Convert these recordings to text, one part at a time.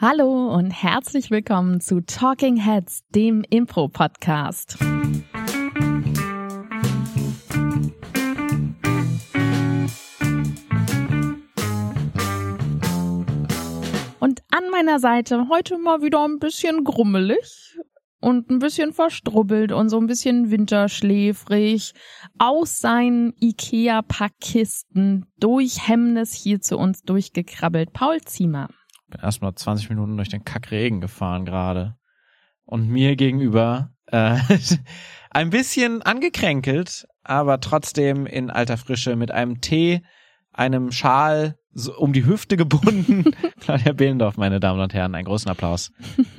Hallo und herzlich willkommen zu Talking Heads, dem Impro-Podcast. Und an meiner Seite heute mal wieder ein bisschen grummelig und ein bisschen verstrubbelt und so ein bisschen winterschläfrig aus seinen Ikea-Packkisten durch Hemmnis hier zu uns durchgekrabbelt. Paul Ziemer bin erstmal 20 Minuten durch den Kackregen gefahren gerade. Und mir gegenüber äh, ein bisschen angekränkelt, aber trotzdem in alter Frische mit einem Tee, einem Schal so um die Hüfte gebunden. Claudia Behlendorf, meine Damen und Herren, einen großen Applaus.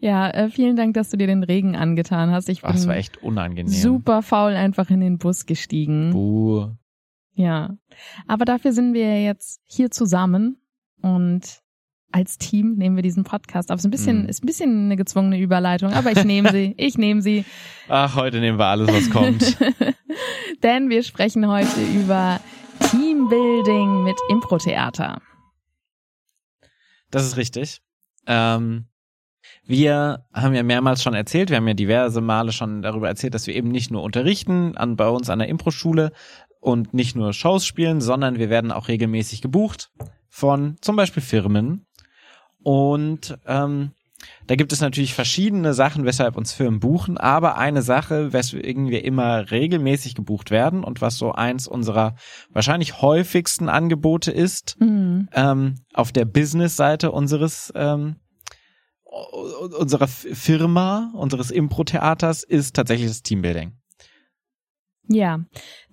Ja, äh, vielen Dank, dass du dir den Regen angetan hast. Ich bin Ach, das war echt unangenehm. super faul einfach in den Bus gestiegen. Buh. Ja, aber dafür sind wir jetzt hier zusammen und als Team nehmen wir diesen Podcast auf. Ist ein bisschen, Mhm. ist ein bisschen eine gezwungene Überleitung, aber ich nehme sie. Ich nehme sie. Ach, heute nehmen wir alles, was kommt. Denn wir sprechen heute über Teambuilding mit Impro-Theater. Das ist richtig. Ähm, wir haben ja mehrmals schon erzählt, wir haben ja diverse Male schon darüber erzählt, dass wir eben nicht nur unterrichten an, bei uns an der Impro-Schule und nicht nur Shows spielen, sondern wir werden auch regelmäßig gebucht von zum Beispiel Firmen. Und ähm, da gibt es natürlich verschiedene Sachen, weshalb uns Firmen buchen, aber eine Sache, weswegen wir immer regelmäßig gebucht werden und was so eins unserer wahrscheinlich häufigsten Angebote ist, Mhm. ähm, auf der Business-Seite unseres ähm, unserer Firma, unseres Impro-Theaters ist tatsächlich das Teambuilding. Ja,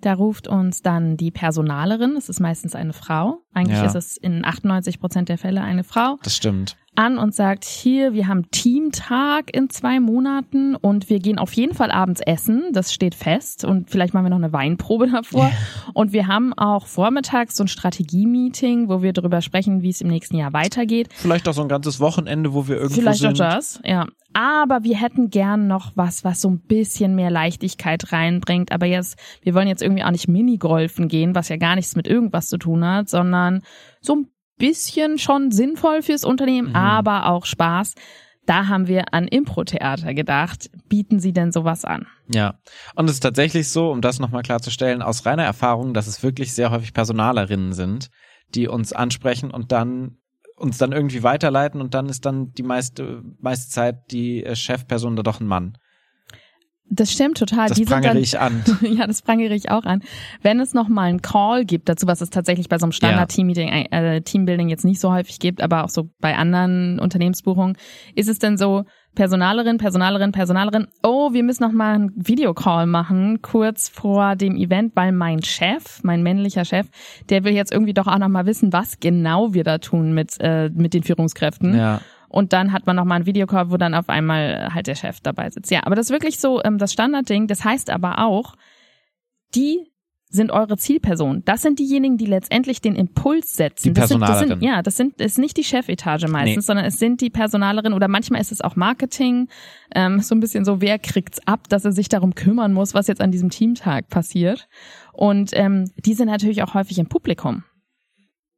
da ruft uns dann die Personalerin, es ist meistens eine Frau, eigentlich Ja. ist es in 98 Prozent der Fälle eine Frau, Das stimmt. An und sagt, hier, wir haben Teamtag in zwei Monaten und wir gehen auf jeden Fall abends essen, das steht fest und vielleicht machen wir noch eine Weinprobe davor. Und wir haben auch vormittags so ein Strategie-Meeting, wo wir darüber sprechen, wie es im nächsten Jahr weitergeht. Vielleicht auch so ein ganzes Wochenende, wo wir irgendwo Vielleicht sind. auch das, ja. Aber wir hätten gern noch was, was so ein bisschen mehr Leichtigkeit reinbringt. Aber jetzt, wir wollen jetzt irgendwie auch nicht Minigolfen gehen, was ja gar nichts mit irgendwas zu tun hat, sondern so ein bisschen schon sinnvoll fürs Unternehmen, Mhm. aber auch Spaß. Da haben wir an Impro-Theater gedacht. Bieten Sie denn sowas an? Ja. Und es ist tatsächlich so, um das nochmal klarzustellen, aus reiner Erfahrung, dass es wirklich sehr häufig Personalerinnen sind, die uns ansprechen und dann uns dann irgendwie weiterleiten und dann ist dann die meiste, meiste Zeit die äh, Chefperson da doch ein Mann. Das stimmt total. Das Die prangere dann, ich an. ja, das prangere ich auch an. Wenn es noch mal einen Call gibt dazu, was es tatsächlich bei so einem Standard-Team-Meeting, äh, Teambuilding jetzt nicht so häufig gibt, aber auch so bei anderen Unternehmensbuchungen, ist es denn so, Personalerin, Personalerin, Personalerin, oh, wir müssen noch mal einen Videocall machen, kurz vor dem Event, weil mein Chef, mein männlicher Chef, der will jetzt irgendwie doch auch noch mal wissen, was genau wir da tun mit, äh, mit den Führungskräften. Ja. Und dann hat man noch mal einen Videocall, wo dann auf einmal halt der Chef dabei sitzt. Ja, aber das ist wirklich so ähm, das Standardding. Das heißt aber auch, die sind eure Zielperson. Das sind diejenigen, die letztendlich den Impuls setzen. Die das sind, das sind, ja, das sind ist nicht die Chefetage meistens, Nee. sondern es sind die Personalerin oder manchmal ist es auch Marketing. Ähm, so ein bisschen so, wer kriegt's ab, dass er sich darum kümmern muss, was jetzt an diesem Teamtag passiert. Und ähm, die sind natürlich auch häufig im Publikum.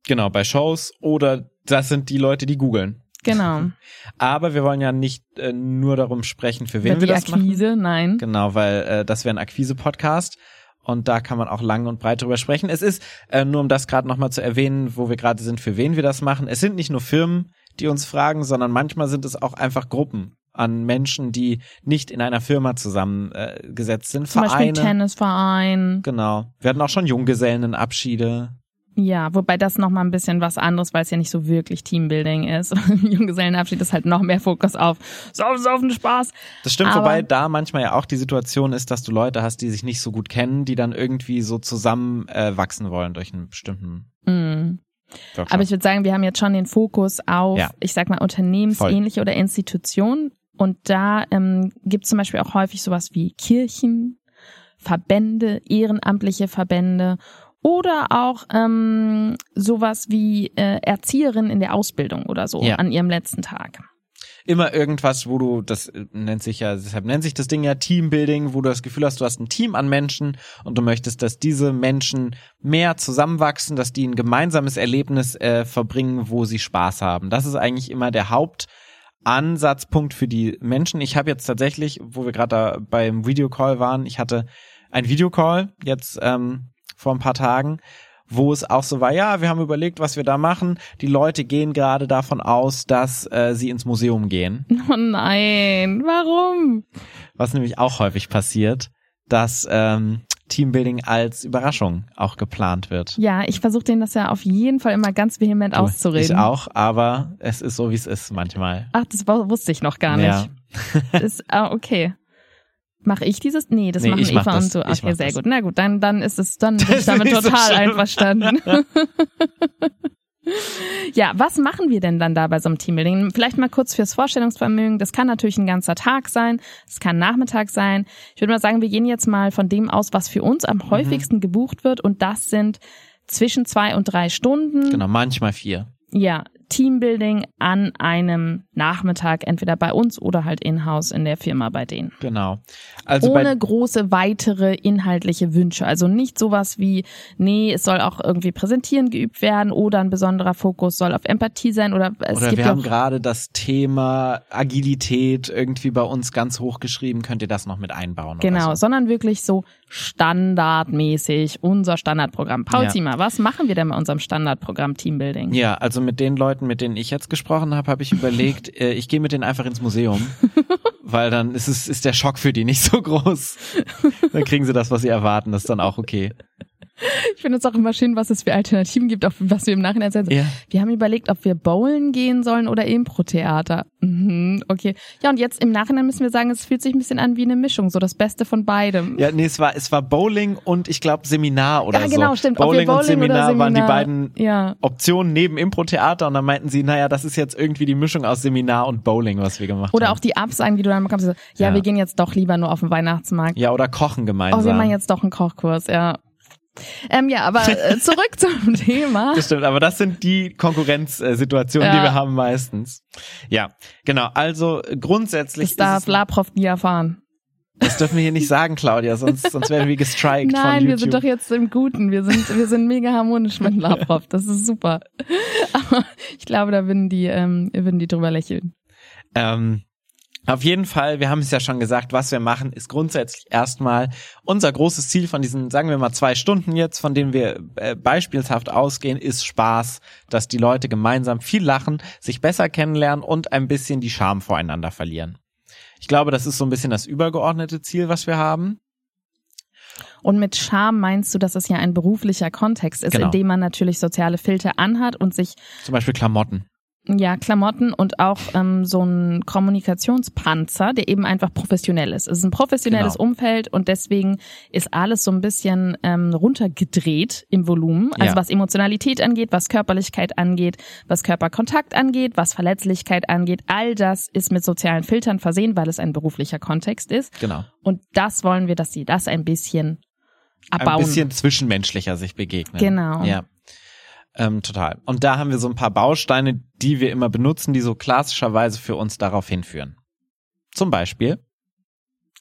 Genau, bei Shows oder das sind die Leute, die googeln. Genau. Aber wir wollen ja nicht äh, nur darum sprechen, für wen Über wir die das Akquise, nein. machen. Genau, weil äh, das wäre ein Akquise-Podcast und da kann man auch lang und breit drüber sprechen. Es ist, äh, nur um das gerade nochmal zu erwähnen, wo wir gerade sind, für wen wir das machen. Es sind nicht nur Firmen, die uns fragen, sondern manchmal sind es auch einfach Gruppen an Menschen, die nicht in einer Firma zusammengesetzt äh, sind. Zum Beispiel Vereine. Tennisverein. Genau. Wir hatten auch schon Junggesellenabschiede. Ja, wobei das noch mal ein bisschen was anderes, weil es ja nicht so wirklich Teambuilding ist. Junggesellenabschied ist halt noch mehr Fokus auf Saufen, Saufen, Spaß. Das stimmt, Aber- wobei da manchmal ja auch die Situation ist, dass du Leute hast, die sich nicht so gut kennen, die dann irgendwie so zusammen äh, wachsen wollen durch einen bestimmten. Workshop. Aber ich würde sagen, wir haben jetzt schon den Fokus auf, Ja. ich sag mal, unternehmensähnliche oder Institutionen. Und da ähm, gibt es zum Beispiel auch häufig sowas wie Kirchen, Verbände, ehrenamtliche Verbände oder auch ähm, sowas wie äh, Erzieherinnen in der Ausbildung oder so Ja. an ihrem letzten Tag. immer irgendwas, wo du, das nennt sich ja, deshalb nennt sich das Ding ja Teambuilding, wo du das Gefühl hast, du hast ein Team an Menschen und du möchtest, dass diese Menschen mehr zusammenwachsen, dass die ein gemeinsames Erlebnis äh, verbringen, wo sie Spaß haben. Das ist eigentlich immer der Hauptansatzpunkt für die Menschen. Ich habe jetzt tatsächlich, wo wir gerade da beim Videocall waren, ich hatte ein Videocall jetzt ähm, vor ein paar Tagen wo es auch so war, ja, wir haben überlegt, was wir da machen. Die Leute gehen gerade davon aus, dass äh, sie ins Museum gehen. Oh nein, warum? Was nämlich auch häufig passiert, dass ähm, Teambuilding als Überraschung auch geplant wird. Ja, ich versuche denen das ja auf jeden Fall immer ganz vehement du, auszureden. Ich auch, aber es ist so, wie es ist manchmal. Ach, das wusste ich noch gar nicht. Ja. ist, ah, okay. Mache ich dieses? Nee, das nee, machen Eva mach und du. Okay, sehr das. gut. Na gut, dann, dann ist es, dann bin ich damit total so einverstanden. ja, was machen wir denn dann da bei so einem Teambuilding? Vielleicht mal kurz fürs Vorstellungsvermögen. Das kann natürlich ein ganzer Tag sein. Es kann Nachmittag sein. Ich würde mal sagen, wir gehen jetzt mal von dem aus, was für uns am mhm. häufigsten gebucht wird. Und das sind zwischen zwei und drei Stunden. Genau, manchmal vier. Ja, Teambuilding an einem Nachmittag, entweder bei uns oder halt in-house in der Firma bei denen. Genau. Also Ohne große weitere inhaltliche Wünsche. Also nicht sowas wie, nee, es soll auch irgendwie präsentieren geübt werden oder ein besonderer Fokus soll auf Empathie sein oder es oder gibt wir haben gerade das Thema Agilität irgendwie bei uns ganz hoch geschrieben. Könnt ihr das noch mit einbauen? Genau, so? sondern wirklich so standardmäßig unser Standardprogramm. Paul ja. Ziemer, was machen wir denn bei unserem Standardprogramm Teambuilding? Ja, also mit den Leuten, mit denen ich jetzt gesprochen habe, habe ich überlegt, äh, ich gehe mit denen einfach ins Museum, weil dann ist es ist der Schock für die nicht so groß. Dann kriegen sie das, was sie erwarten, das ist dann auch okay. Ich finde es auch immer schön, was es für Alternativen gibt, auch was wir im Nachhinein sagen. Ja. Wir haben überlegt, ob wir bowlen gehen sollen oder Impro-Theater. Mhm, okay. Ja, und jetzt im Nachhinein müssen wir sagen, es fühlt sich ein bisschen an wie eine Mischung, so das Beste von beidem. Ja, nee, es war, es war Bowling und ich glaube Seminar oder so. Ja, genau, stimmt. Bowling, Bowling und Seminar, Seminar, waren die beiden ja. Optionen neben Impro-Theater und dann meinten sie, naja, das ist jetzt irgendwie die Mischung aus Seminar und Bowling, was wir gemacht oder haben. Oder auch die Absagen, die du dann bekommst. So, ja, ja, wir gehen jetzt doch lieber nur auf den Weihnachtsmarkt. Ja, oder kochen gemeinsam. Oh, wir machen jetzt doch einen Kochkurs, ja. Ähm, ja, aber äh, zurück zum Thema. Das stimmt, aber das sind die Konkurrenzsituationen, ja. die wir haben meistens. Ja, genau. Also grundsätzlich. Das darf Laprof nie erfahren. Das dürfen wir hier nicht sagen, Claudia, sonst, sonst werden wir gestrikt Nein, von YouTube. wir sind doch jetzt im Guten. Wir sind, wir sind mega harmonisch mit Laprof. Das ist super. Aber ich glaube, da würden die, ähm, würden die drüber lächeln. Ähm, auf jeden Fall, wir haben es ja schon gesagt, was wir machen, ist grundsätzlich erstmal unser großes Ziel von diesen, sagen wir mal, zwei Stunden jetzt, von denen wir äh, beispielshaft ausgehen, ist Spaß, dass die Leute gemeinsam viel lachen, sich besser kennenlernen und ein bisschen die Scham voreinander verlieren. Ich glaube, das ist so ein bisschen das übergeordnete Ziel, was wir haben. Und mit Scham meinst du, dass es ja ein beruflicher Kontext ist, genau. in dem man natürlich soziale Filter anhat und sich zum Beispiel Klamotten ja, Klamotten und auch ähm, so ein Kommunikationspanzer, der eben einfach professionell ist. Es ist ein professionelles genau. Umfeld und deswegen ist alles so ein bisschen ähm, runtergedreht im Volumen. Also ja. was Emotionalität angeht, was Körperlichkeit angeht, was Körperkontakt angeht, was Verletzlichkeit angeht, all das ist mit sozialen Filtern versehen, weil es ein beruflicher Kontext ist. Genau. Und das wollen wir, dass sie das ein bisschen abbauen. Ein bisschen zwischenmenschlicher sich begegnen. Genau. Ja. Ähm, total. Und da haben wir so ein paar Bausteine, die wir immer benutzen, die so klassischerweise für uns darauf hinführen. Zum Beispiel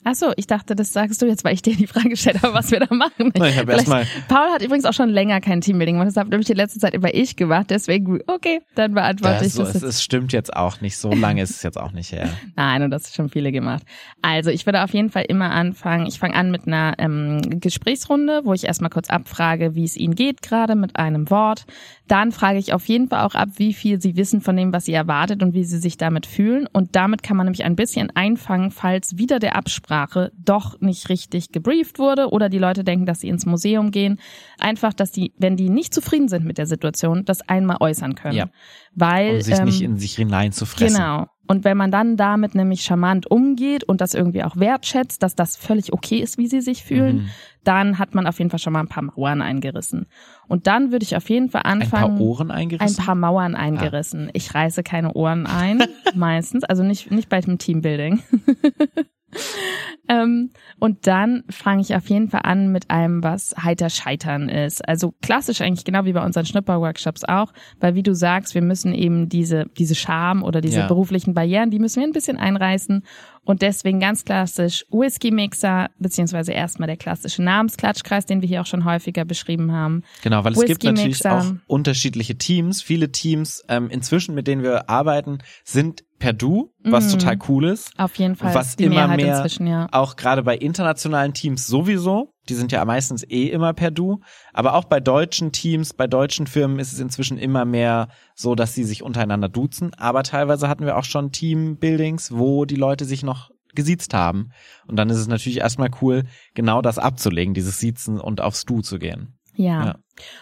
Ach so, ich dachte, das sagst du jetzt, weil ich dir die Frage gestellt habe, was wir da machen. Nein, ich habe erstmal. Paul hat übrigens auch schon länger kein Teambuilding gemacht. Das habe nämlich die letzte Zeit immer ich gemacht. Deswegen, okay, dann beantworte das ich so, das. Es, es stimmt jetzt auch nicht. So lange ist es jetzt auch nicht her. Nein, und das ist schon viele gemacht. Also ich würde auf jeden Fall immer anfangen. Ich fange an mit einer ähm, Gesprächsrunde, wo ich erstmal kurz abfrage, wie es Ihnen geht gerade mit einem Wort. Dann frage ich auf jeden Fall auch ab, wie viel Sie wissen von dem, was Sie erwartet und wie Sie sich damit fühlen. Und damit kann man nämlich ein bisschen einfangen, falls wieder der Absprache doch nicht richtig gebrieft wurde oder die Leute denken, dass sie ins Museum gehen. Einfach, dass die, wenn die nicht zufrieden sind mit der Situation, das einmal äußern können. Ja. Weil, um sich ähm, nicht in sich hineinzufressen. Genau. Und wenn man dann damit nämlich charmant umgeht und das irgendwie auch wertschätzt, dass das völlig okay ist, wie sie sich fühlen, mhm. dann hat man auf jeden Fall schon mal ein paar Mauern eingerissen. Und dann würde ich auf jeden Fall anfangen. Ein paar Ohren eingerissen? Ein paar Mauern ah. eingerissen. Ah. Ich reiße keine Ohren ein, meistens. Also nicht, nicht bei dem Teambuilding. Ähm, und dann fange ich auf jeden Fall an mit einem, was heiter scheitern ist. Also klassisch eigentlich genau wie bei unseren Schnupper-Workshops auch, weil wie du sagst, wir müssen eben diese, diese Scham oder diese Ja. beruflichen Barrieren, die müssen wir ein bisschen einreißen. Und deswegen ganz klassisch Whisky-Mixer, beziehungsweise erstmal der klassische Namensklatschkreis, den wir hier auch schon häufiger beschrieben haben. Genau, weil es gibt natürlich auch unterschiedliche Teams. Viele Teams ähm, inzwischen, mit denen wir arbeiten, sind per Du, was Mhm. total cool ist. Auf jeden Fall Was die immer Mehrheit mehr inzwischen, ja. Auch gerade bei internationalen Teams sowieso. Die sind ja meistens eh immer per Du. Aber auch bei deutschen Teams, bei deutschen Firmen ist es inzwischen immer mehr so, dass sie sich untereinander duzen. Aber teilweise hatten wir auch schon Teambuildings, wo die Leute sich noch gesiezt haben. Und dann ist es natürlich erstmal cool, genau das abzulegen, dieses Siezen und aufs Du zu gehen. Ja. Ja.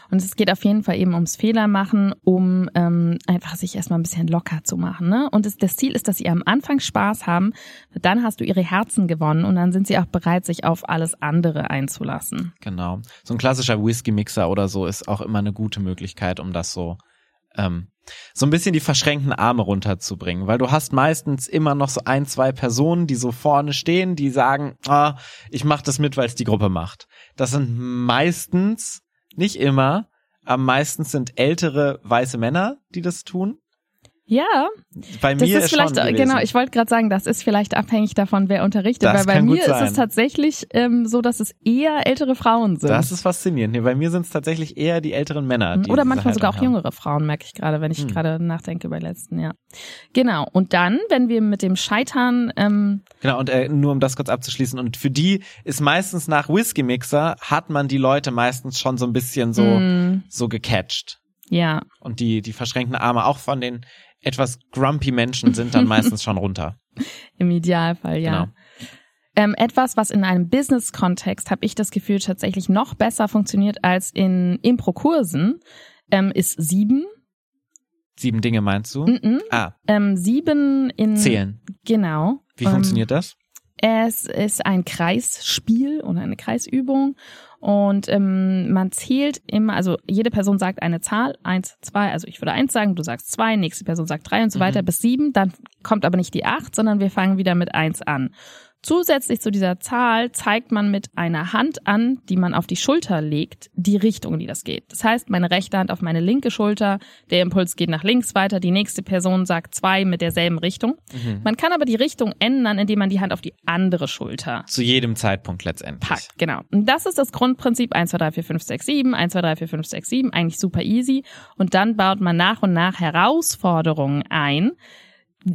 Und es geht auf jeden Fall eben ums Fehlermachen, um ähm, einfach sich erstmal ein bisschen locker zu machen. Ne? Und es, das Ziel ist, dass sie am Anfang Spaß haben, dann hast du ihre Herzen gewonnen und dann sind sie auch bereit, sich auf alles andere einzulassen. Genau. So ein klassischer Whisky-Mixer oder so ist auch immer eine gute Möglichkeit, um das so ähm, so ein bisschen die verschränkten Arme runterzubringen, weil du hast meistens immer noch so ein, zwei Personen, die so vorne stehen, die sagen, ah, ich mach das mit, weil es die Gruppe macht. Das sind meistens, nicht immer, aber meistens sind ältere weiße Männer, die das tun. Ja, Bei das mir ist ist vielleicht, schon gewesen. genau, ich wollte gerade sagen, das ist vielleicht abhängig davon, wer unterrichtet, Das weil bei mir ist es tatsächlich ähm, so, dass es eher ältere Frauen sind. das ist faszinierend. Nee, bei mir sind es tatsächlich eher die älteren Männer. Die Oder manchmal sogar auch haben. jüngere Frauen, merke ich gerade, wenn ich Hm. gerade nachdenke über letzten, ja. Genau. Und dann, wenn wir mit dem Scheitern, ähm, Genau, und äh, nur um das kurz abzuschließen, und für die ist meistens nach Whisky-Mixer, hat man die Leute meistens schon so ein bisschen so, mh, so gecatcht. ja, Und die, die verschränkten Arme auch von den etwas grumpy Menschen sind dann meistens schon runter. im Idealfall, ja. Genau. Ähm, etwas, was in einem Business-Kontext, habe ich das Gefühl, tatsächlich noch besser funktioniert als in Impro-Kursen, ähm, ist sieben. Sieben Dinge meinst du? Mm -mm. Ah, Ähm, sieben in zählen. Genau. Wie Ähm, funktioniert das? Es ist ein Kreisspiel oder eine Kreisübung und ähm, man zählt immer, also jede Person sagt eine Zahl, eins, zwei, also ich würde eins sagen, du sagst zwei, nächste Person sagt drei und so Mhm. weiter bis sieben, dann kommt aber nicht die acht, sondern wir fangen wieder mit eins an. Zusätzlich zu dieser Zahl zeigt man mit einer Hand an, die man auf die Schulter legt, die Richtung, in die das geht. Das heißt, meine rechte Hand auf meine linke Schulter, der Impuls geht nach links weiter, die nächste Person sagt zwei mit derselben Richtung. Mhm. Man kann aber die Richtung ändern, indem man die Hand auf die andere Schulter Zu jedem Zeitpunkt letztendlich. packt. Genau. Und das ist das Grundprinzip 1, 2, 3, 4, 5, 6, 7, 1, 2, 3, 4, 5, 6, 7, eigentlich super easy. Und dann baut man nach und nach Herausforderungen ein,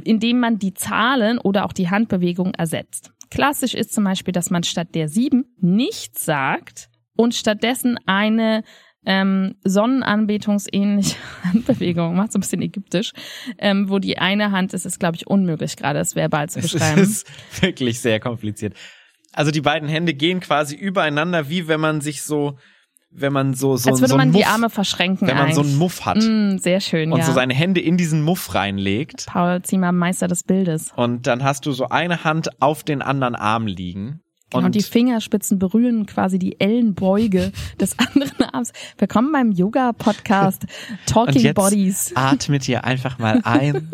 indem man die Zahlen oder auch die Handbewegung ersetzt. Klassisch ist zum Beispiel, dass man statt der 7 nichts sagt und stattdessen eine ähm, sonnenanbetungsähnliche Handbewegung macht, so ein bisschen ägyptisch, ähm, wo die eine Hand, es ist, glaube ich, unmöglich gerade, das verbal zu Es beschreiben. ist wirklich sehr kompliziert. Also die beiden Hände gehen quasi übereinander, wie wenn man sich so, wenn man so, so, Als würde so man einen die Muff, Arme verschränken wenn man so einen eigentlich. Muff hat Mm, sehr schön, und ja. so seine Hände in diesen Muff reinlegt. Paul Ziemer, Meister des Bildes. Und dann hast du so eine Hand auf den anderen Arm liegen. Genau, und die Fingerspitzen berühren quasi die Ellenbeuge des anderen Arms. Willkommen beim Yoga-Podcast und Talking jetzt Bodies. atmet ihr einfach mal ein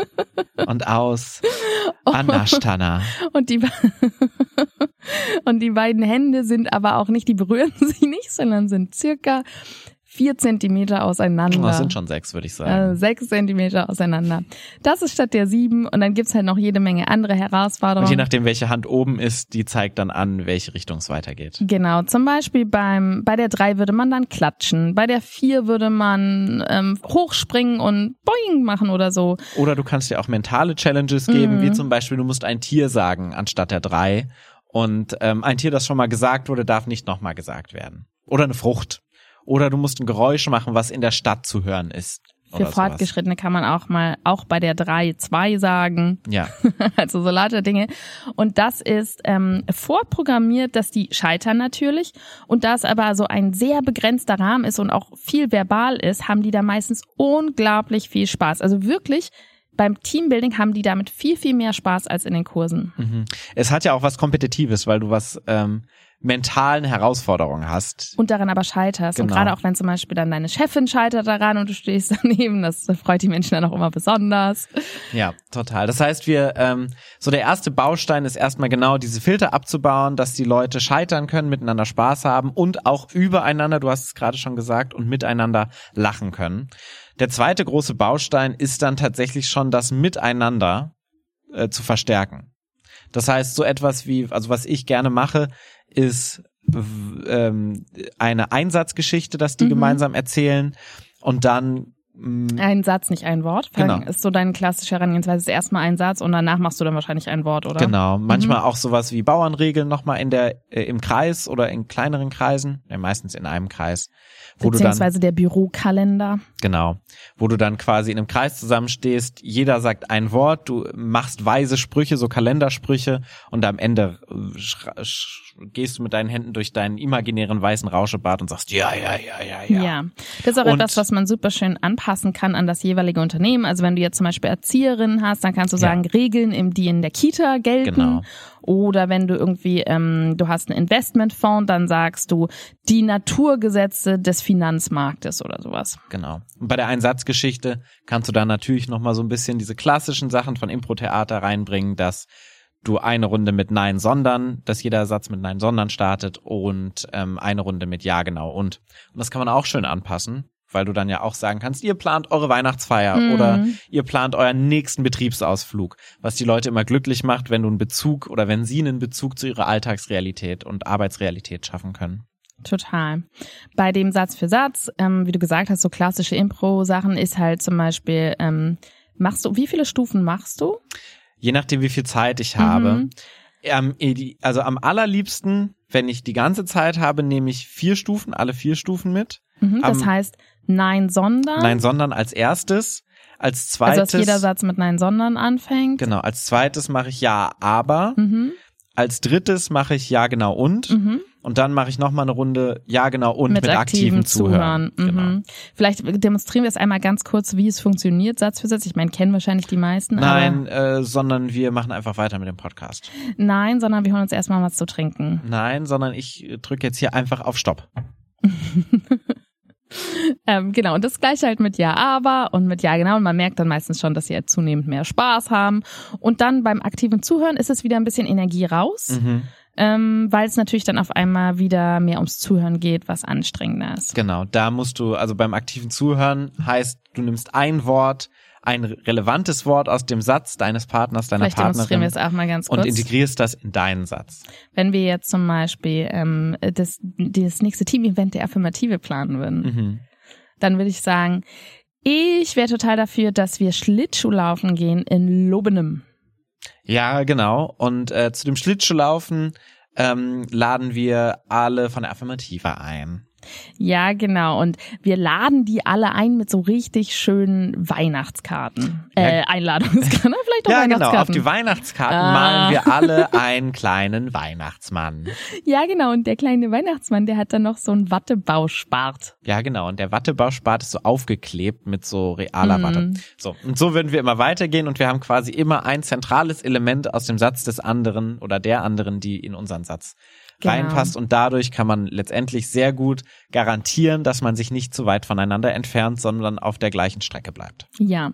und aus. Anashtana. Und die, und die beiden Hände sind aber auch nicht, die berühren sie nicht, sondern sind circa vier Zentimeter auseinander. Das sind schon sechs, würde ich sagen. sechs Zentimeter auseinander. Das ist statt der sieben und dann gibt's halt noch jede Menge andere Und Herausforderungen. je nachdem, welche Hand oben ist, die zeigt dann an, welche Richtung es weitergeht. Genau, zum Beispiel beim bei der drei würde man dann klatschen, bei der vier würde man ähm, hochspringen und boing machen oder so. Oder du kannst dir auch mentale Challenges geben, Mhm. wie zum Beispiel, du musst ein Tier sagen anstatt der drei. Und ähm, ein Tier, das schon mal gesagt wurde, darf nicht nochmal gesagt werden. Oder eine Frucht. Oder du musst ein Geräusch machen, was in der Stadt zu hören ist. Für Oder sowas. Fortgeschrittene kann man auch mal auch bei der drei zwei sagen, Ja, also so lauter Dinge. Und das ist ähm, vorprogrammiert, dass die scheitern natürlich. Und da es aber so ein sehr begrenzter Rahmen ist und auch viel verbal ist, haben die da meistens unglaublich viel Spaß. Also wirklich beim Teambuilding haben die damit viel, viel mehr Spaß als in den Kursen. mhm. es hat ja auch was Kompetitives, weil du was, ähm, mentalen Herausforderungen hast. Und daran aber scheiterst. Genau. Und gerade auch wenn zum Beispiel dann deine Chefin scheitert daran und du stehst daneben, das freut die Menschen dann auch immer besonders. Ja, total. Das heißt, wir, ähm, so der erste Baustein ist erstmal genau diese Filter abzubauen, dass die Leute scheitern können, miteinander Spaß haben und auch übereinander, du hast es gerade schon gesagt, und miteinander lachen können. Der zweite große Baustein ist dann tatsächlich schon das Miteinander äh, zu verstärken. Das heißt, so etwas wie, also was ich gerne mache, ist ähm, eine Einsatzgeschichte, dass die mhm. gemeinsam erzählen und dann. Ein Satz, nicht ein Wort. Genau. Ist so deine klassische Herangehensweise. Erstmal ein Satz und danach machst du dann wahrscheinlich ein Wort, oder? Genau. Manchmal mhm. auch sowas wie Bauernregeln nochmal in der, äh, im Kreis oder in kleineren Kreisen. Ja, meistens in einem Kreis. Wo Beziehungsweise du dann, der Bürokalender. Genau. Wo du dann quasi in einem Kreis zusammenstehst. Jeder sagt ein Wort. Du machst weise Sprüche, so Kalendersprüche. Und am Ende äh, gehst du mit deinen Händen durch deinen imaginären weißen Rauschebart und sagst, ja, ja, ja, ja, ja. Ja. Das ist auch und, etwas, was man super schön anpasst anpassen kann an das jeweilige Unternehmen. Also wenn du jetzt zum Beispiel Erzieherinnen hast, dann kannst du sagen, ja. Regeln, die in der Kita gelten. Genau. Oder wenn du irgendwie, ähm, du hast einen Investmentfonds, dann sagst du die Naturgesetze des Finanzmarktes oder sowas. Genau. Und bei der Einsatzgeschichte kannst du da natürlich nochmal so ein bisschen diese klassischen Sachen von Impro-Theater reinbringen, dass du eine Runde mit Nein, sondern, dass jeder Satz mit Nein, sondern startet und ähm, eine Runde mit Ja, genau und. Und das kann man auch schön anpassen weil du dann ja auch sagen kannst, ihr plant eure Weihnachtsfeier mhm. oder ihr plant euren nächsten Betriebsausflug, was die Leute immer glücklich macht, wenn du einen Bezug oder wenn sie einen Bezug zu ihrer Alltagsrealität und Arbeitsrealität schaffen können. Total. Bei dem Satz für Satz, ähm, wie du gesagt hast, so klassische Impro-Sachen ist halt zum Beispiel, ähm, machst du, wie viele Stufen machst du? Je nachdem, wie viel Zeit ich habe. Mhm. Ähm, also am allerliebsten, wenn ich die ganze Zeit habe, nehme ich vier Stufen, alle vier Stufen mit. Mhm, das heißt, Nein, sondern. Nein, sondern als erstes. Als zweites. Also, dass jeder Satz mit Nein, sondern anfängt. Genau. Als zweites mache ich Ja, aber. Mhm. Als drittes mache ich Ja, genau und. Mhm. Und dann mache ich nochmal eine Runde Ja, genau und mit, mit aktiven, aktiven Zuhören. Zuhören. Mhm. Genau. Vielleicht demonstrieren wir es einmal ganz kurz, wie es funktioniert, Satz für Satz. Ich meine, kennen wahrscheinlich die meisten. Nein, äh, sondern wir machen einfach weiter mit dem Podcast. Nein, sondern wir holen uns erstmal was zu trinken. Nein, sondern ich drücke jetzt hier einfach auf Stopp. ähm, genau, und das gleiche halt mit Ja, aber und mit Ja, genau. Und man merkt dann meistens schon, dass sie halt zunehmend mehr Spaß haben. Und dann beim aktiven Zuhören ist es wieder ein bisschen Energie raus. Mhm. Ähm, weil es natürlich dann auf einmal wieder mehr ums Zuhören geht, was anstrengender ist. Genau, da musst du, also beim aktiven Zuhören heißt, du nimmst ein Wort, ein relevantes Wort aus dem Satz deines Partners, deiner Vielleicht Partnerin wir es auch mal ganz kurz. und integrierst das in deinen Satz. Wenn wir jetzt zum Beispiel ähm, das, das nächste Team-Event der Affirmative planen würden, mhm. Dann würde ich sagen, ich wäre total dafür, dass wir Schlittschuhlaufen gehen in Lobenem. Ja, genau. Und äh, zu dem Schlittschuhlaufen ähm, laden wir alle von der Affirmative ein. Ja, genau. Und wir laden die alle ein mit so richtig schönen Weihnachtskarten. Äh, Einladungskarten, vielleicht auch ja, Weihnachtskarten. genau. Auf die Weihnachtskarten ah. malen wir alle einen kleinen Weihnachtsmann. Ja, genau. Und der kleine Weihnachtsmann, der hat dann noch so einen Wattebauspart. Ja, genau. Und der Wattebauspart ist so aufgeklebt mit so realer mm. Watte. So. Und so würden wir immer weitergehen und wir haben quasi immer ein zentrales Element aus dem Satz des anderen oder der anderen, die in unseren Satz genau. reinpasst und dadurch kann man letztendlich sehr gut garantieren, dass man sich nicht zu weit voneinander entfernt, sondern auf der gleichen Strecke bleibt. Ja.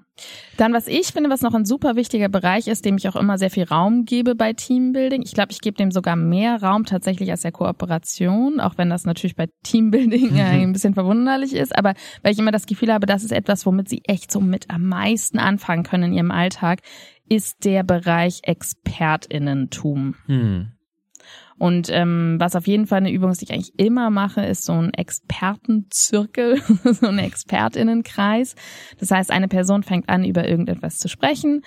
Dann, was ich finde, was noch ein super wichtiger Bereich ist, dem ich auch immer sehr viel Raum gebe bei Teambuilding. Ich glaube, ich gebe dem sogar mehr Raum tatsächlich als der Kooperation, auch wenn das natürlich bei Teambuilding ein bisschen verwunderlich ist. Aber weil ich immer das Gefühl habe, das ist etwas, womit sie echt so mit am meisten anfangen können in ihrem Alltag, ist der Bereich Expertinnentum. Hm. Und ähm, was auf jeden Fall eine Übung ist, die ich eigentlich immer mache, ist so ein Expertenzirkel, so ein Expertinnenkreis. Das heißt, eine Person fängt an, über irgendetwas zu sprechen.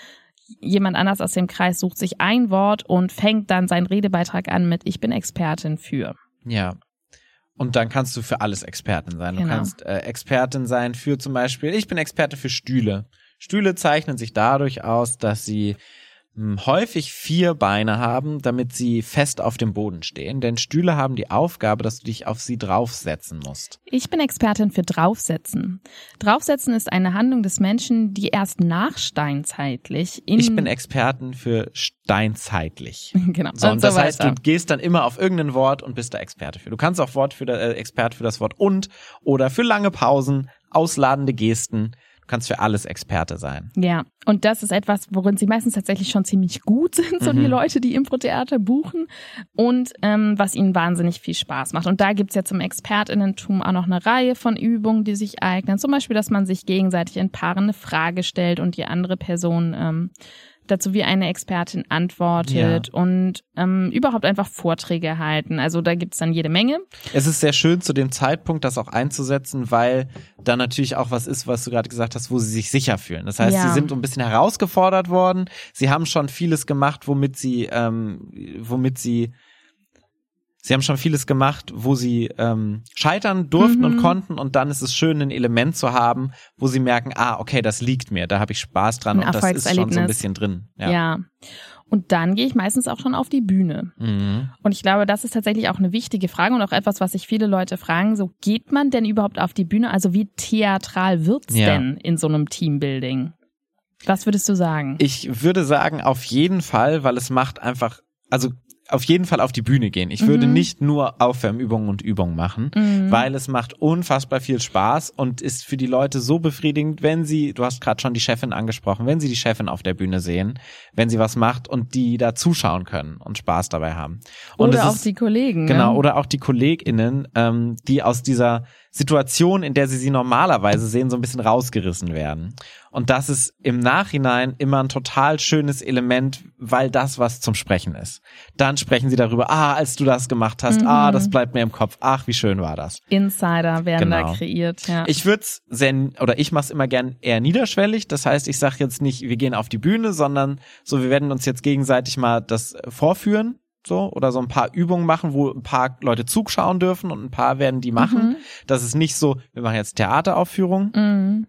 Jemand anders aus dem Kreis sucht sich ein Wort und fängt dann seinen Redebeitrag an mit Ich bin Expertin für. Ja. Und dann kannst du für alles Expertin sein. Du genau. kannst äh, Expertin sein für zum Beispiel, ich bin Experte für Stühle. Stühle zeichnen sich dadurch aus, dass sie häufig vier Beine haben, damit sie fest auf dem Boden stehen. Denn Stühle haben die Aufgabe, dass du dich auf sie draufsetzen musst. Ich bin Expertin für Draufsetzen. Draufsetzen ist eine Handlung des Menschen, die erst nachsteinzeitlich in Ich bin Expertin für steinzeitlich. genau. So, und und das so heißt, weiter. du gehst dann immer auf irgendein Wort und bist da Experte für. Du kannst auch Wort für, äh, Experte für das Wort und oder für lange Pausen, ausladende Gesten. Du kannst für alles Experte sein. Ja, und das ist etwas, worin sie meistens tatsächlich schon ziemlich gut sind, so die Mhm. Leute, die Impro-Theater buchen und ähm, was ihnen wahnsinnig viel Spaß macht. Und da gibt's ja zum Expertinnentum auch noch eine Reihe von Übungen, die sich eignen. Zum Beispiel, dass man sich gegenseitig in Paaren eine Frage stellt und die andere Person ähm, dazu wie eine Expertin antwortet und ähm, überhaupt einfach Vorträge halten. Also da gibt's dann jede Menge. Es ist sehr schön, zu dem Zeitpunkt das auch einzusetzen, weil da natürlich auch was ist, was du gerade gesagt hast, wo sie sich sicher fühlen. Das heißt, Ja. sie sind so ein bisschen herausgefordert worden. Sie haben schon vieles gemacht, womit sie, ähm, womit sie Sie haben schon vieles gemacht, wo sie ähm, scheitern durften Mhm. und konnten und dann ist es schön, ein Element zu haben, wo sie merken, ah, okay, das liegt mir, da habe ich Spaß dran Ein und das ist schon so ein bisschen drin. Ja. Ja. Und dann gehe ich meistens auch schon auf die Bühne. Mhm. Und ich glaube, das ist tatsächlich auch eine wichtige Frage und auch etwas, was sich viele Leute fragen. So, geht man denn überhaupt auf die Bühne? Also wie theatral wird's Ja. denn in so einem Teambuilding? Was würdest du sagen? Ich würde sagen, auf jeden Fall, weil es macht einfach, also auf jeden Fall auf die Bühne gehen. Ich würde Mhm. nicht nur Aufwärmübungen und Übungen machen, Mhm. weil es macht unfassbar viel Spaß und ist für die Leute so befriedigend, wenn sie, du hast gerade schon die Chefin angesprochen, wenn sie die Chefin auf der Bühne sehen, wenn sie was macht und die da zuschauen können und Spaß dabei haben. Und Oder es auch ist- die Kollegen. Genau, ne? oder auch die KollegInnen, ähm, die aus dieser Situation, in der sie sie normalerweise sehen, so ein bisschen rausgerissen werden. Und das ist im Nachhinein immer ein total schönes Element, weil das was zum Sprechen ist. Dann sprechen sie darüber, ah, als du das gemacht hast, Mhm. ah, das bleibt mir im Kopf, ach, wie schön war das. Insider werden Genau. da kreiert. Ja. Ich würde es sehr, oder ich mache es immer gern eher niederschwellig. Das heißt, ich sage jetzt nicht, wir gehen auf die Bühne, sondern so, wir werden uns jetzt gegenseitig mal das vorführen. So, oder so ein paar Übungen machen, wo ein paar Leute zuschauen dürfen und ein paar werden die machen. Mhm. Das ist nicht so, wir machen jetzt Theateraufführung. Mhm.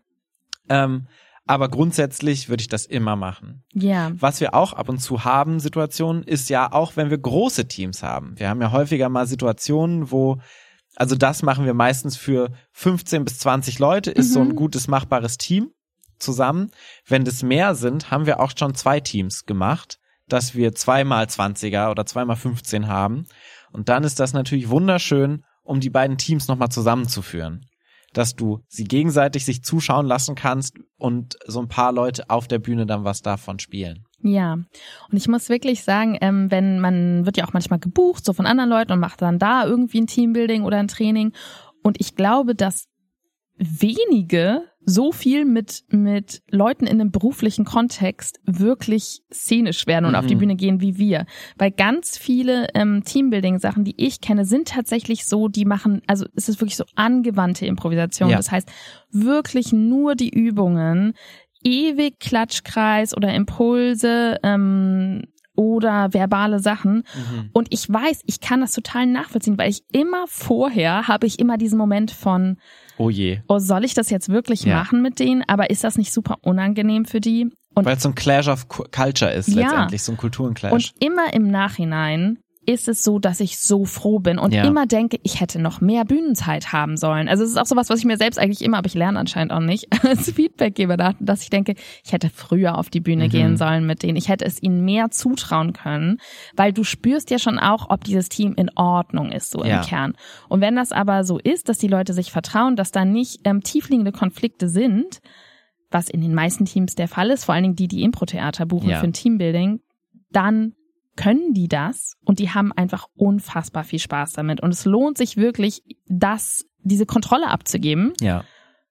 Ähm, aber grundsätzlich würde ich das immer machen. Ja. Was wir auch ab und zu haben, Situationen, ist ja auch, wenn wir große Teams haben. Wir haben ja häufiger mal Situationen, wo, also das machen wir meistens für 15 bis 20 Leute, ist so Mhm. ein gutes, machbares Team zusammen. Wenn das mehr sind, haben wir auch schon zwei Teams gemacht, dass wir zweimal 20er oder zweimal 15 haben. Und dann ist das natürlich wunderschön, um die beiden Teams nochmal zusammenzuführen. Dass du sie gegenseitig sich zuschauen lassen kannst und so ein paar Leute auf der Bühne dann was davon spielen. Ja, und ich muss wirklich sagen, ähm, wenn man wird ja auch manchmal gebucht, so von anderen Leuten und macht dann da irgendwie ein Teambuilding oder ein Training. Und ich glaube, dass wenige so viel mit, mit Leuten in einem beruflichen Kontext wirklich szenisch werden und Mhm. auf die Bühne gehen wie wir. Weil ganz viele ähm, Teambuilding-Sachen, die ich kenne, sind tatsächlich so, die machen, also es ist wirklich so angewandte Improvisation. Ja. Das heißt, wirklich nur die Übungen, ewig Klatschkreis oder Impulse ähm, oder verbale Sachen. Und ich weiß, ich kann das total nachvollziehen, weil ich immer vorher habe ich immer diesen Moment von, Oh je. oh, soll ich das jetzt wirklich Ja. machen mit denen? Aber ist das nicht super unangenehm für die? Und, Weil es so ein Clash of Cu- Culture ist Ja. letztendlich, so ein Kulturenclash. und immer im Nachhinein ist es so, dass ich so froh bin und Ja. immer denke, ich hätte noch mehr Bühnenzeit haben sollen. Also es ist auch sowas, was ich mir selbst eigentlich immer, aber ich lerne anscheinend auch nicht, als Feedbackgeber da, dass ich denke, ich hätte früher auf die Bühne Mhm. gehen sollen mit denen. Ich hätte es ihnen mehr zutrauen können, weil du spürst ja schon auch, ob dieses Team in Ordnung ist, so Ja. im Kern. Und wenn das aber so ist, dass die Leute sich vertrauen, dass da nicht ähm, tiefliegende Konflikte sind, was in den meisten Teams der Fall ist, vor allen Dingen die, die Impro-Theater buchen Ja. für ein Teambuilding, dann können die das und die haben einfach unfassbar viel Spaß damit. Und es lohnt sich wirklich, das, diese Kontrolle abzugeben ja.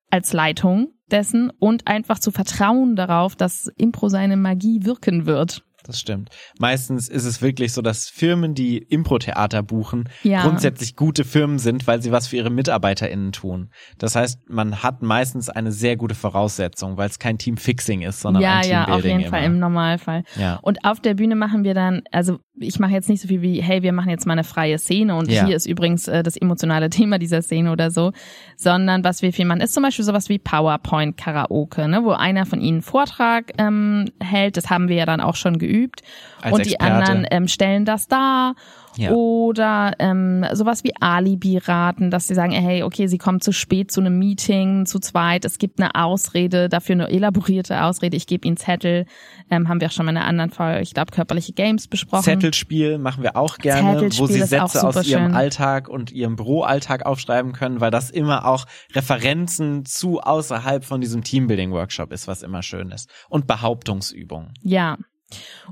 als Leitung dessen und einfach zu vertrauen darauf, dass Impro seine Magie wirken wird. Das stimmt. Meistens ist es wirklich so, dass Firmen, die Impro-Theater buchen, Ja. grundsätzlich gute Firmen sind, weil sie was für ihre MitarbeiterInnen tun. Das heißt, man hat meistens eine sehr gute Voraussetzung, weil es kein Teamfixing ist, sondern ja, ein ja, Teambuilding auf jeden immer. Fall im Normalfall. Ja. Und auf der Bühne machen wir dann, also ich mache jetzt nicht so viel wie, hey, wir machen jetzt mal eine freie Szene und Ja. hier ist übrigens äh, das emotionale Thema dieser Szene oder so, sondern was wir viel machen, ist zum Beispiel sowas wie PowerPoint Karaoke, ne, wo einer von ihnen einen Vortrag ähm, hält, das haben wir ja dann auch schon geübt Als und die Experte. anderen ähm, stellen das dar Ja. oder ähm, sowas wie Alibi-Raten, dass sie sagen, hey, okay, sie kommen zu spät zu einem Meeting, zu zweit, es gibt eine Ausrede, dafür eine elaborierte Ausrede, ich gebe ihnen Zettel, ähm, haben wir auch schon mal in einer anderen Folge, ich glaube, körperliche Games besprochen. Zettelspiel machen wir auch gerne, wo sie Sätze aus ihrem schön. Alltag und ihrem Büroalltag aufschreiben können, weil das immer auch Referenzen zu außerhalb von diesem Teambuilding-Workshop ist, was immer schön ist. Und Behauptungsübungen. Ja.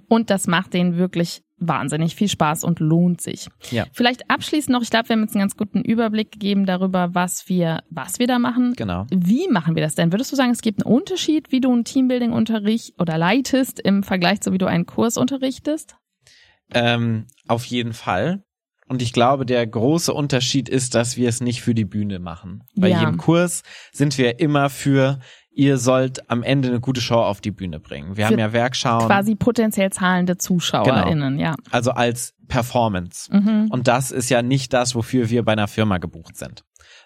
Und das macht denen wirklich wahnsinnig viel Spaß und lohnt sich. Ja. Vielleicht abschließend noch, ich glaube, wir haben jetzt einen ganz guten Überblick gegeben darüber, was wir, was wir da machen. Genau. Wie machen wir das denn? Würdest du sagen, es gibt einen Unterschied, wie du ein Teambuilding unterricht oder leitest im Vergleich zu wie du einen Kurs unterrichtest? Ähm, auf jeden Fall. Und ich glaube, der große Unterschied ist, dass wir es nicht für die Bühne machen. Bei Ja. jedem Kurs sind wir immer für, ihr sollt am Ende eine gute Show auf die Bühne bringen. Wir Für haben ja Werkschauen, Quasi potenziell zahlende ZuschauerInnen, ja. also als Performance. Mhm. Und das ist ja nicht das, wofür wir bei einer Firma gebucht sind.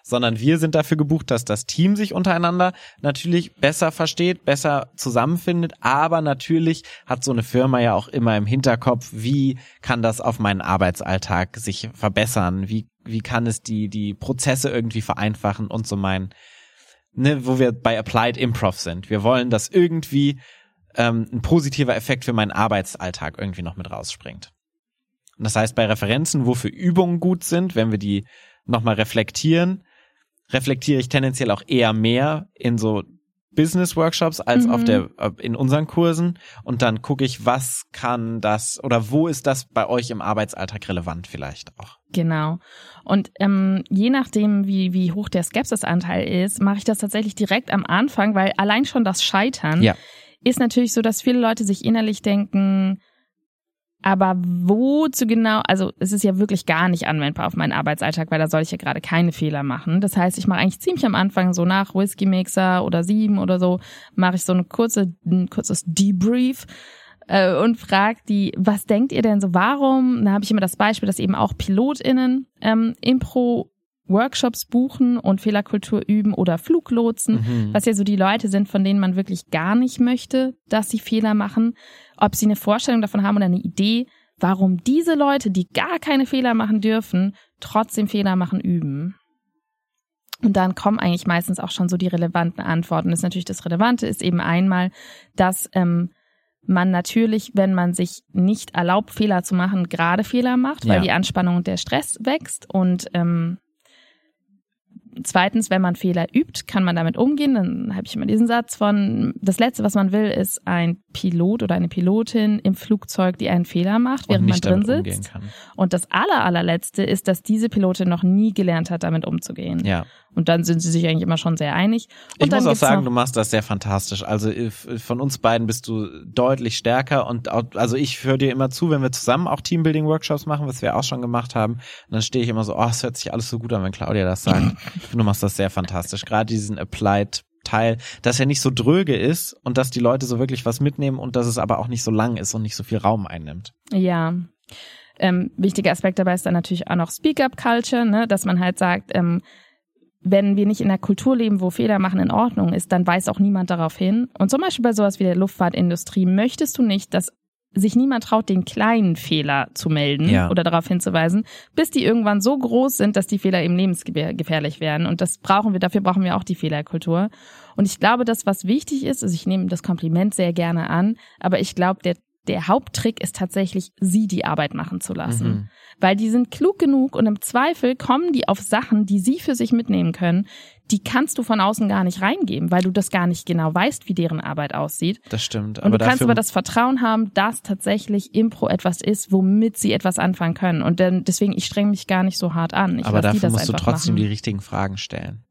Sondern wir sind dafür gebucht, dass das Team sich untereinander natürlich besser versteht, besser zusammenfindet. Aber natürlich hat so eine Firma ja auch immer im Hinterkopf, wie kann das auf meinen Arbeitsalltag sich verbessern? Wie, wie kann es die, die Prozesse irgendwie vereinfachen und so mein, ne, wo wir bei Applied Improv sind. Wir wollen, dass irgendwie ähm, ein positiver Effekt für meinen Arbeitsalltag irgendwie noch mit rausspringt. Und das heißt, bei Referenzen, wofür Übungen gut sind, wenn wir die nochmal reflektieren, reflektiere ich tendenziell auch eher mehr in so Business-Workshops als Mhm. auf der, äh, in unseren Kursen. Und dann gucke ich, was kann das oder wo ist das bei euch im Arbeitsalltag relevant vielleicht auch. Genau. Und ähm, je nachdem, wie, wie hoch der Skepsisanteil ist, mache ich das tatsächlich direkt am Anfang, weil allein schon das Scheitern Ja. ist natürlich so, dass viele Leute sich innerlich denken, aber wozu genau, also es ist ja wirklich gar nicht anwendbar auf meinen Arbeitsalltag, weil da soll ich ja gerade keine Fehler machen. Das heißt, ich mache eigentlich ziemlich am Anfang so nach Whisky Mixer oder sieben oder so, mache ich so eine kurze, ein kurzes Debrief äh, und frage die, was denkt ihr denn so, warum? Da habe ich immer das Beispiel, dass eben auch PilotInnen ähm, Impro Workshops buchen und Fehlerkultur üben oder Fluglotsen, Mhm. was ja so die Leute sind, von denen man wirklich gar nicht möchte, dass sie Fehler machen, ob sie eine Vorstellung davon haben oder eine Idee, warum diese Leute, die gar keine Fehler machen dürfen, trotzdem Fehler machen üben. Und dann kommen eigentlich meistens auch schon so die relevanten Antworten. Das ist natürlich das Relevante, ist eben einmal, dass ähm, man natürlich, wenn man sich nicht erlaubt, Fehler zu machen, gerade Fehler macht, weil Ja. die Anspannung und der Stress wächst. Und ähm, zweitens, wenn man Fehler übt, kann man damit umgehen. Dann habe ich immer diesen Satz von, das Letzte, was man will, ist ein Pilot oder eine Pilotin im Flugzeug, die einen Fehler macht, während man drin sitzt. Und das aller, allerletzte ist, dass diese Pilotin noch nie gelernt hat, damit umzugehen. Ja. Und dann sind sie sich eigentlich immer schon sehr einig. Und Ich dann muss auch sagen, du machst das sehr fantastisch. Also äh, von uns beiden bist du deutlich stärker und auch, also ich höre dir immer zu, wenn wir zusammen auch Teambuilding-Workshops machen, was wir auch schon gemacht haben. Und dann stehe ich immer so, oh, es hört sich alles so gut an, wenn Claudia das sagt. Du machst das sehr fantastisch. Gerade diesen Applied Teil, dass er nicht so dröge ist und dass die Leute so wirklich was mitnehmen und dass es aber auch nicht so lang ist und nicht so viel Raum einnimmt. Ja. Ähm, wichtiger Aspekt dabei ist dann natürlich auch noch Speak-up-Culture, ne? dass man halt sagt, ähm, wenn wir nicht in einer Kultur leben, wo Fehler machen in Ordnung ist, dann weist auch niemand darauf hin. Und zum Beispiel bei sowas wie der Luftfahrtindustrie möchtest du nicht, dass sich niemand traut, den kleinen Fehler zu melden Ja. oder darauf hinzuweisen, bis die irgendwann so groß sind, dass die Fehler eben lebensgefährlich werden. Und das brauchen wir, dafür brauchen wir auch die Fehlerkultur. Und ich glaube, das, was wichtig ist, also ich nehme das Kompliment sehr gerne an, aber ich glaube, der, der Haupttrick ist tatsächlich, sie die Arbeit machen zu lassen. Mhm. Weil die sind klug genug und im Zweifel kommen die auf Sachen, die sie für sich mitnehmen können, die kannst du von außen gar nicht reingeben, weil du das gar nicht genau weißt, wie deren Arbeit aussieht. Das stimmt. Und aber du kannst aber das Vertrauen haben, dass tatsächlich Impro etwas ist, womit sie etwas anfangen können. Und dann, deswegen, ich strenge mich gar nicht so hart an. Ich aber dafür musst du trotzdem machen. die richtigen Fragen stellen.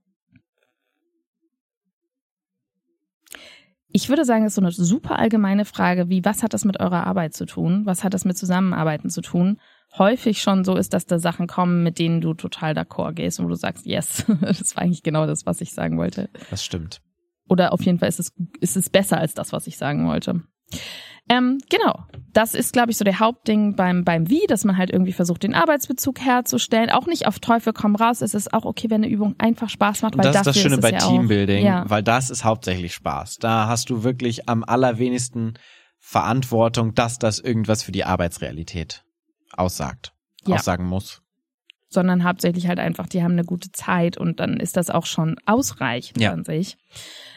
Ich würde sagen, das ist so eine super allgemeine Frage, wie was hat das mit eurer Arbeit zu tun? Was hat das mit Zusammenarbeiten zu tun? Häufig schon so ist, dass da Sachen kommen, mit denen du total d'accord gehst und wo du sagst, yes, das war eigentlich genau das, was ich sagen wollte. Das stimmt. Oder auf jeden Fall ist es, ist es besser als das, was ich sagen wollte. Ähm, genau. das ist, glaube ich, so der Hauptding beim, beim Wie, dass man halt irgendwie versucht, den Arbeitsbezug herzustellen. Auch nicht auf Teufel komm raus. Es ist auch okay, wenn eine Übung einfach Spaß macht. Und weil das ist das Schöne ist bei ja Teambuilding, ja. weil das ist hauptsächlich Spaß. Da hast du wirklich am allerwenigsten Verantwortung, dass das irgendwas für die Arbeitsrealität aussagt, Ja. aussagen muss. sondern hauptsächlich halt einfach, die haben eine gute Zeit und dann ist das auch schon ausreichend Ja. an sich.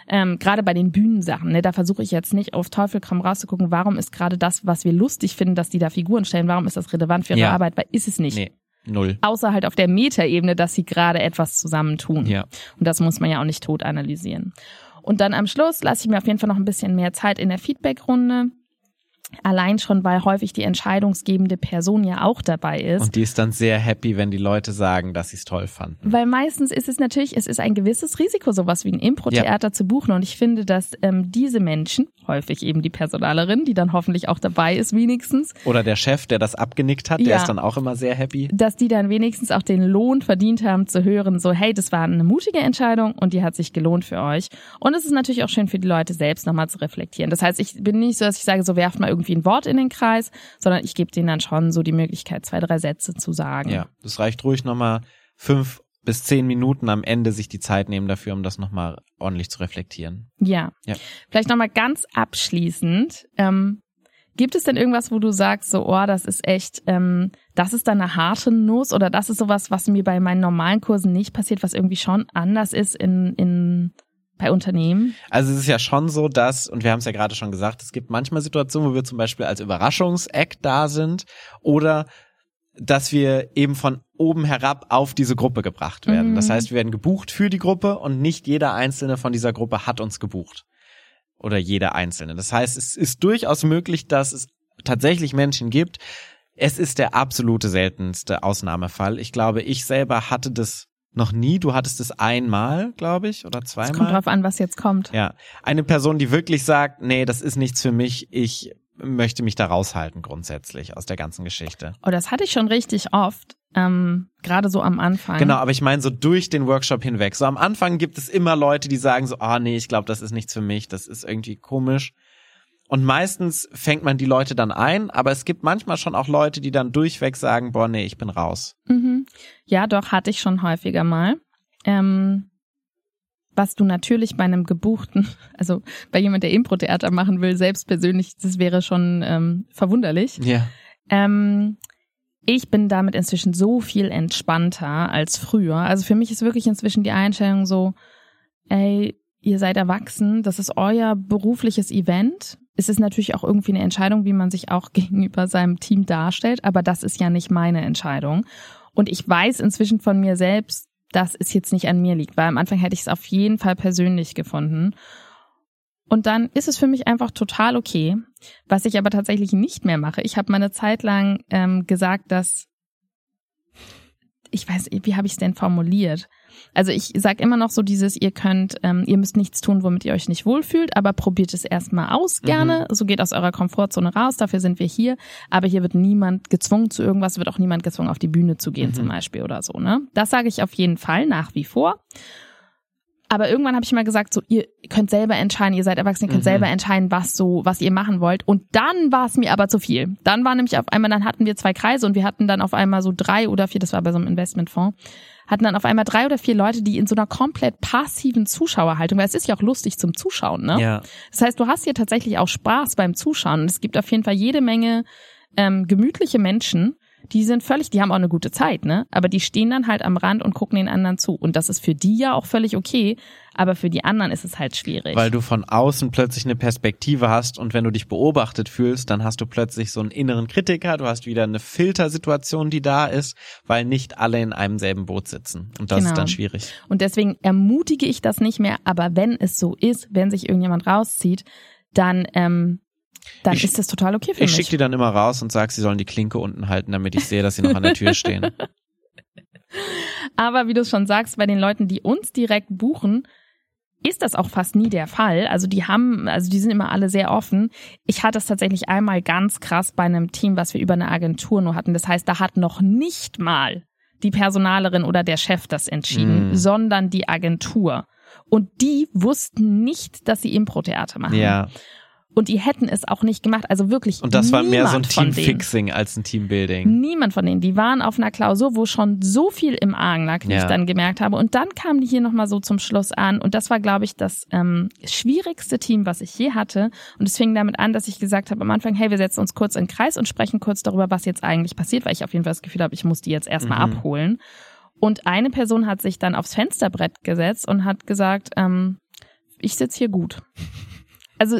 Ähm, gerade bei den Bühnensachen, ne, da versuche ich jetzt nicht auf Teufel komm rauszugucken, warum ist gerade das, was wir lustig finden, dass die da Figuren stellen, warum ist das relevant für ihre Ja. Arbeit, weil ist es nicht. Nee, null. Außer halt auf der Metaebene, dass sie gerade etwas zusammentun. Ja. Und das muss man ja auch nicht tot analysieren. Und dann am Schluss lasse ich mir auf jeden Fall noch ein bisschen mehr Zeit in der Feedbackrunde. Allein schon, weil häufig die entscheidungsgebende Person ja auch dabei ist. Und die ist dann sehr happy, wenn die Leute sagen, dass sie es toll fanden. Weil meistens ist es natürlich, es ist ein gewisses Risiko, sowas wie ein Impro-Theater zu buchen. Und ich finde, dass ähm, diese Menschen, häufig eben die Personalerin, die dann hoffentlich auch dabei ist wenigstens, Oder der Chef, der das abgenickt hat, der Ja. ist dann auch immer sehr happy. dass die dann wenigstens auch den Lohn verdient haben zu hören, so hey, das war eine mutige Entscheidung und die hat sich gelohnt für euch. Und es ist natürlich auch schön für die Leute selbst nochmal zu reflektieren. Das heißt, ich bin nicht so, dass ich sage, so werft mal irgendwie ein Wort in den Kreis, sondern ich gebe denen dann schon so die Möglichkeit, zwei, drei Sätze zu sagen. Ja, das reicht ruhig nochmal fünf bis zehn Minuten am Ende sich die Zeit nehmen dafür, um das nochmal ordentlich zu reflektieren. Ja. Ja. Vielleicht nochmal ganz abschließend. Ähm, gibt es denn irgendwas, wo du sagst, so, oh, das ist echt, ähm, das ist dann eine harte Nuss oder das ist sowas, was mir bei meinen normalen Kursen nicht passiert, was irgendwie schon anders ist in, in bei Unternehmen? Also es ist ja schon so, dass, und wir haben es ja gerade schon gesagt, es gibt manchmal Situationen, wo wir zum Beispiel als Überraschungseck da sind oder dass wir eben von oben herab auf diese Gruppe gebracht werden. Mhm. Das heißt, wir werden gebucht für die Gruppe und nicht jeder einzelne von dieser Gruppe hat uns gebucht. Oder jeder einzelne. Das heißt, es ist durchaus möglich, dass es tatsächlich Menschen gibt. Es ist der absolute seltenste Ausnahmefall. Ich glaube, ich selber hatte das noch nie. Du hattest es einmal, glaube ich, oder Es kommt zweimal. drauf an, was jetzt kommt. Ja, eine Person, die wirklich sagt, nee, das ist nichts für mich, ich möchte mich da raushalten grundsätzlich aus der ganzen Geschichte. Oh, das hatte ich schon richtig oft, ähm, gerade so am Anfang. Genau, aber ich meine so durch den Workshop hinweg. So am Anfang gibt es immer Leute, die sagen so, ah nee, ich glaube, das ist nichts für mich, das ist irgendwie komisch. Und meistens fängt man die Leute dann ein, aber es gibt manchmal schon auch Leute, die dann durchweg sagen, boah, nee, ich bin raus. Mhm. Ja, doch, hatte ich schon häufiger mal. Ähm, was du natürlich bei einem gebuchten, also bei jemand, der Impro-Theater machen will, selbst persönlich, das wäre schon ähm, verwunderlich. Ja. Ähm, ich bin damit inzwischen so viel entspannter als früher. Also für mich ist wirklich inzwischen die Einstellung so, ey, ihr seid erwachsen, das ist euer berufliches Event. Es ist natürlich auch irgendwie eine Entscheidung, wie man sich auch gegenüber seinem Team darstellt, aber das ist ja nicht meine Entscheidung. Und ich weiß inzwischen von mir selbst, dass es jetzt nicht an mir liegt, weil am Anfang hätte ich es auf jeden Fall persönlich gefunden. Und dann ist es für mich einfach total okay. Was ich aber tatsächlich nicht mehr mache. Ich habe meine Zeit lang ähm, gesagt, dass ich weiß, wie habe ich es denn formuliert? Also ich sag immer noch so dieses, ihr könnt, ähm, ihr müsst nichts tun, womit ihr euch nicht wohlfühlt, aber probiert es erstmal aus gerne. So geht aus eurer Komfortzone raus, dafür sind wir hier. Aber hier wird niemand gezwungen zu irgendwas, wird auch niemand gezwungen, auf die Bühne zu gehen zum Beispiel oder so. Ne? Das sage ich auf jeden Fall nach wie vor. Aber irgendwann habe ich mal gesagt, so ihr könnt selber entscheiden, ihr seid erwachsen, ihr könnt Mhm. selber entscheiden, was so, was ihr machen wollt. Und dann war es mir aber zu viel. Dann war nämlich auf einmal, dann hatten wir zwei Kreise und wir hatten dann auf einmal so drei oder vier, das war bei so einem Investmentfonds, hatten dann auf einmal drei oder vier Leute, die in so einer komplett passiven Zuschauerhaltung, weil es ist ja auch lustig zum Zuschauen, ne? Ja. Das heißt, du hast hier tatsächlich auch Spaß beim Zuschauen. Es gibt auf jeden Fall jede Menge ähm, gemütliche Menschen, die sind völlig, die haben auch eine gute Zeit, ne? Aber die stehen dann halt am Rand und gucken den anderen zu. Und das ist für die ja auch völlig okay, aber für die anderen ist es halt schwierig. Weil du von außen plötzlich eine Perspektive hast und wenn du dich beobachtet fühlst, dann hast du plötzlich so einen inneren Kritiker, du hast wieder eine Filtersituation, die da ist, weil nicht alle in einem selben Boot sitzen. Und das Genau. ist dann schwierig. Und deswegen ermutige ich das nicht mehr. Aber wenn es so ist, wenn sich irgendjemand rauszieht, dann, ähm, dann Ich- ist das total okay für Ich mich. schicke die dann immer raus und sag, sie sollen die Klinke unten halten, damit ich sehe, dass sie noch an der Tür stehen. Aber wie du schon sagst, bei den Leuten, die uns direkt buchen, ist das auch fast nie der Fall. Also die haben, also die sind immer alle sehr offen. Ich hatte es tatsächlich einmal ganz krass bei einem Team, was wir über eine Agentur nur hatten. Das heißt, da hat noch nicht mal die Personalerin oder der Chef das entschieden, Mm. sondern die Agentur. Und die wussten nicht, dass sie Impro-Theater machen. ja. Und die hätten es auch nicht gemacht. Also wirklich. Und das war mehr so ein Teamfixing als ein Teambuilding. Niemand von denen. Die waren auf einer Klausur, wo schon so viel im Argen lag, wie Ja. ich dann gemerkt habe. Und dann kamen die hier nochmal so zum Schluss an. Und das war, glaube ich, das ähm, schwierigste Team, was ich je hatte. Und es fing damit an, dass ich gesagt habe am Anfang, hey, wir setzen uns kurz in den Kreis und sprechen kurz darüber, was jetzt eigentlich passiert, weil ich auf jeden Fall das Gefühl habe, ich muss die jetzt erstmal Mhm. abholen. Und eine Person hat sich dann aufs Fensterbrett gesetzt und hat gesagt, ähm, ich sitze hier gut. Also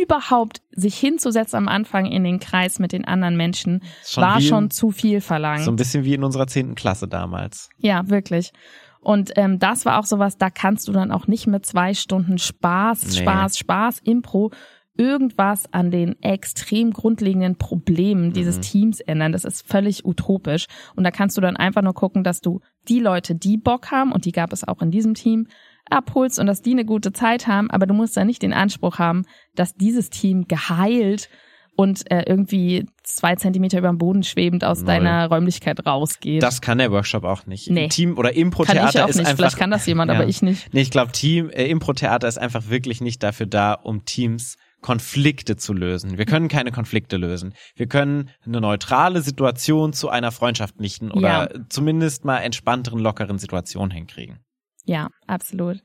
überhaupt sich hinzusetzen am Anfang in den Kreis mit den anderen Menschen Schon war schon zu viel verlangt. So ein bisschen wie in unserer zehnten Klasse damals. ja, wirklich. Und ähm, das war auch sowas, da kannst du dann auch nicht mit zwei Stunden Spaß, Nee. Spaß, Spaß, Impro irgendwas an den extrem grundlegenden Problemen dieses Mhm. Teams ändern. Das ist völlig utopisch. Und da kannst du dann einfach nur gucken, dass du die Leute, die Bock haben, und die gab es auch in diesem Team, abholst und dass die eine gute Zeit haben. Aber du musst da nicht den Anspruch haben, dass dieses Team geheilt und äh, irgendwie zwei Zentimeter über dem Boden schwebend aus Null. deiner Räumlichkeit rausgeht. Das kann der Workshop auch nicht. Nee. Team oder kann ich Impro-Theater auch ist nicht. einfach. Vielleicht kann das jemand, Ja. aber ich nicht. Nee, ich glaube, Team, äh, Impro-Theater ist einfach wirklich nicht dafür da, um Teams Konflikte zu lösen. Wir können keine Konflikte lösen. Wir können eine neutrale Situation zu einer freundschaftlichen oder zumindest mal entspannteren, lockeren Situation hinkriegen. Ja, absolut.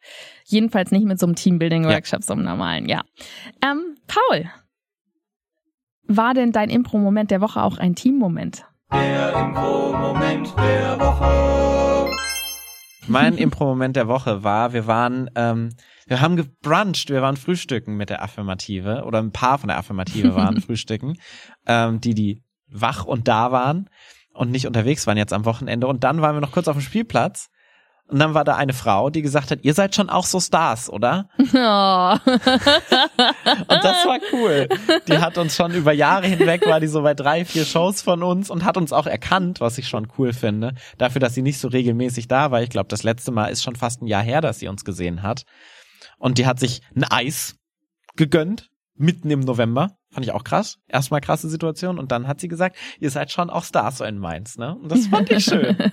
Jedenfalls nicht mit so einem Teambuilding-Workshop, so einem normalen, ja. Ähm, Paul, war denn dein Impro-Moment der Woche auch ein Team-Moment? Der Impro-Moment der Woche. Mein Impro-Moment der Woche war, wir waren, ähm, wir haben gebruncht, wir waren frühstücken mit der Affirmative oder ein paar von der Affirmative waren frühstücken, ähm, die die wach und da waren und nicht unterwegs waren jetzt am Wochenende und dann waren wir noch kurz auf dem Spielplatz und dann war da eine Frau, die gesagt hat, ihr seid schon auch so Stars, oder? Oh. Und das war cool. Die hat uns schon über Jahre hinweg, war die so bei drei, vier Shows von uns und hat uns auch erkannt, was ich schon cool finde. Dafür, dass sie nicht so regelmäßig da war. Ich glaube, das letzte Mal ist schon fast ein Jahr her, dass sie uns gesehen hat. Und die hat sich ein Eis gegönnt, mitten im November. Fand ich auch krass. Erstmal krasse Situation. Und dann hat sie gesagt, ihr seid schon auch Stars so in Mainz, ne? Und das fand ich schön.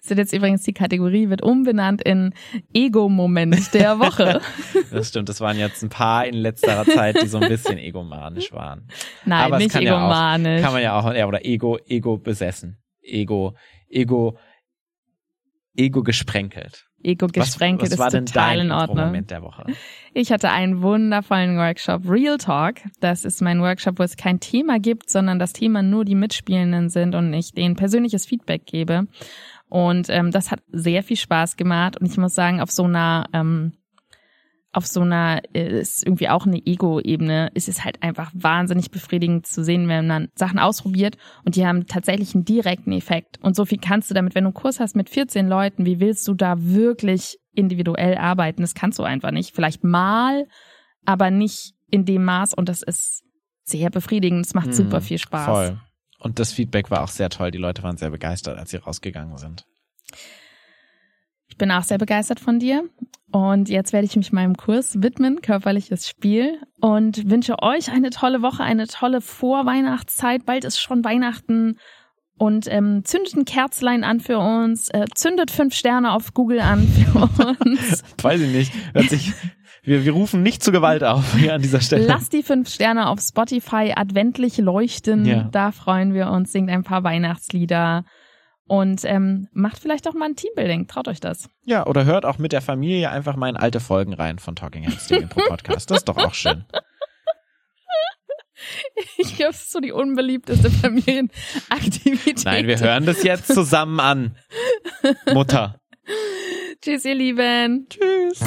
Das wird jetzt übrigens die Kategorie, wird umbenannt in Ego-Moment der Woche. Das stimmt. Das waren jetzt ein paar in letzterer Zeit, die so ein bisschen egomanisch waren. Nein, Aber nicht kann ja auch- egomanisch. Kann man ja auch, ja, oder Ego, Ego besessen. Ego, Ego, Ego gesprenkelt. Ego gesprenkelt was, was war ist total in Ordnung. Moment der Woche? Ich hatte einen wundervollen Workshop Real Talk. Das ist mein Workshop, wo es kein Thema gibt, sondern das Thema nur die Mitspielenden sind und ich denen persönliches Feedback gebe. Und ähm, das hat sehr viel Spaß gemacht. Und ich muss sagen, auf so einer ähm, auf so einer äh, ist irgendwie auch eine Ego-Ebene, ist es halt einfach wahnsinnig befriedigend zu sehen, wenn man Sachen ausprobiert und die haben tatsächlich einen direkten Effekt. Und so viel kannst du damit, wenn du einen Kurs hast mit 14 Leuten, wie willst du da wirklich individuell arbeiten? Das kannst du einfach nicht. Vielleicht mal, aber nicht in dem Maß und das ist sehr befriedigend. Es macht Hm, super viel Spaß. Voll. Und das Feedback war auch sehr toll. Die Leute waren sehr begeistert, als sie rausgegangen sind. Ich bin auch sehr begeistert von dir. Und jetzt werde ich mich meinem Kurs widmen, körperliches Spiel, und wünsche euch eine tolle Woche, eine tolle Vorweihnachtszeit. Bald ist schon Weihnachten. Und ähm, zündet ein Kerzlein an für uns, äh, zündet fünf Sterne auf Google an für uns. Weiß ich nicht. Hört sich, wir, wir rufen nicht zu Gewalt auf hier an dieser Stelle. Lasst die fünf Sterne auf Spotify adventlich leuchten. Ja. Da freuen wir uns. Singt ein paar Weihnachtslieder. Und ähm, macht vielleicht auch mal ein Teambuilding. Traut euch das. Ja, oder hört auch mit der Familie einfach mal in alte Folgen rein von Talking Heads, dem Impro-Podcast. Das ist doch auch schön. Ich glaube, es ist so die unbeliebteste Familienaktivität. Nein, wir hören das jetzt zusammen an. Mutter. Tschüss, ihr Lieben. Tschüss.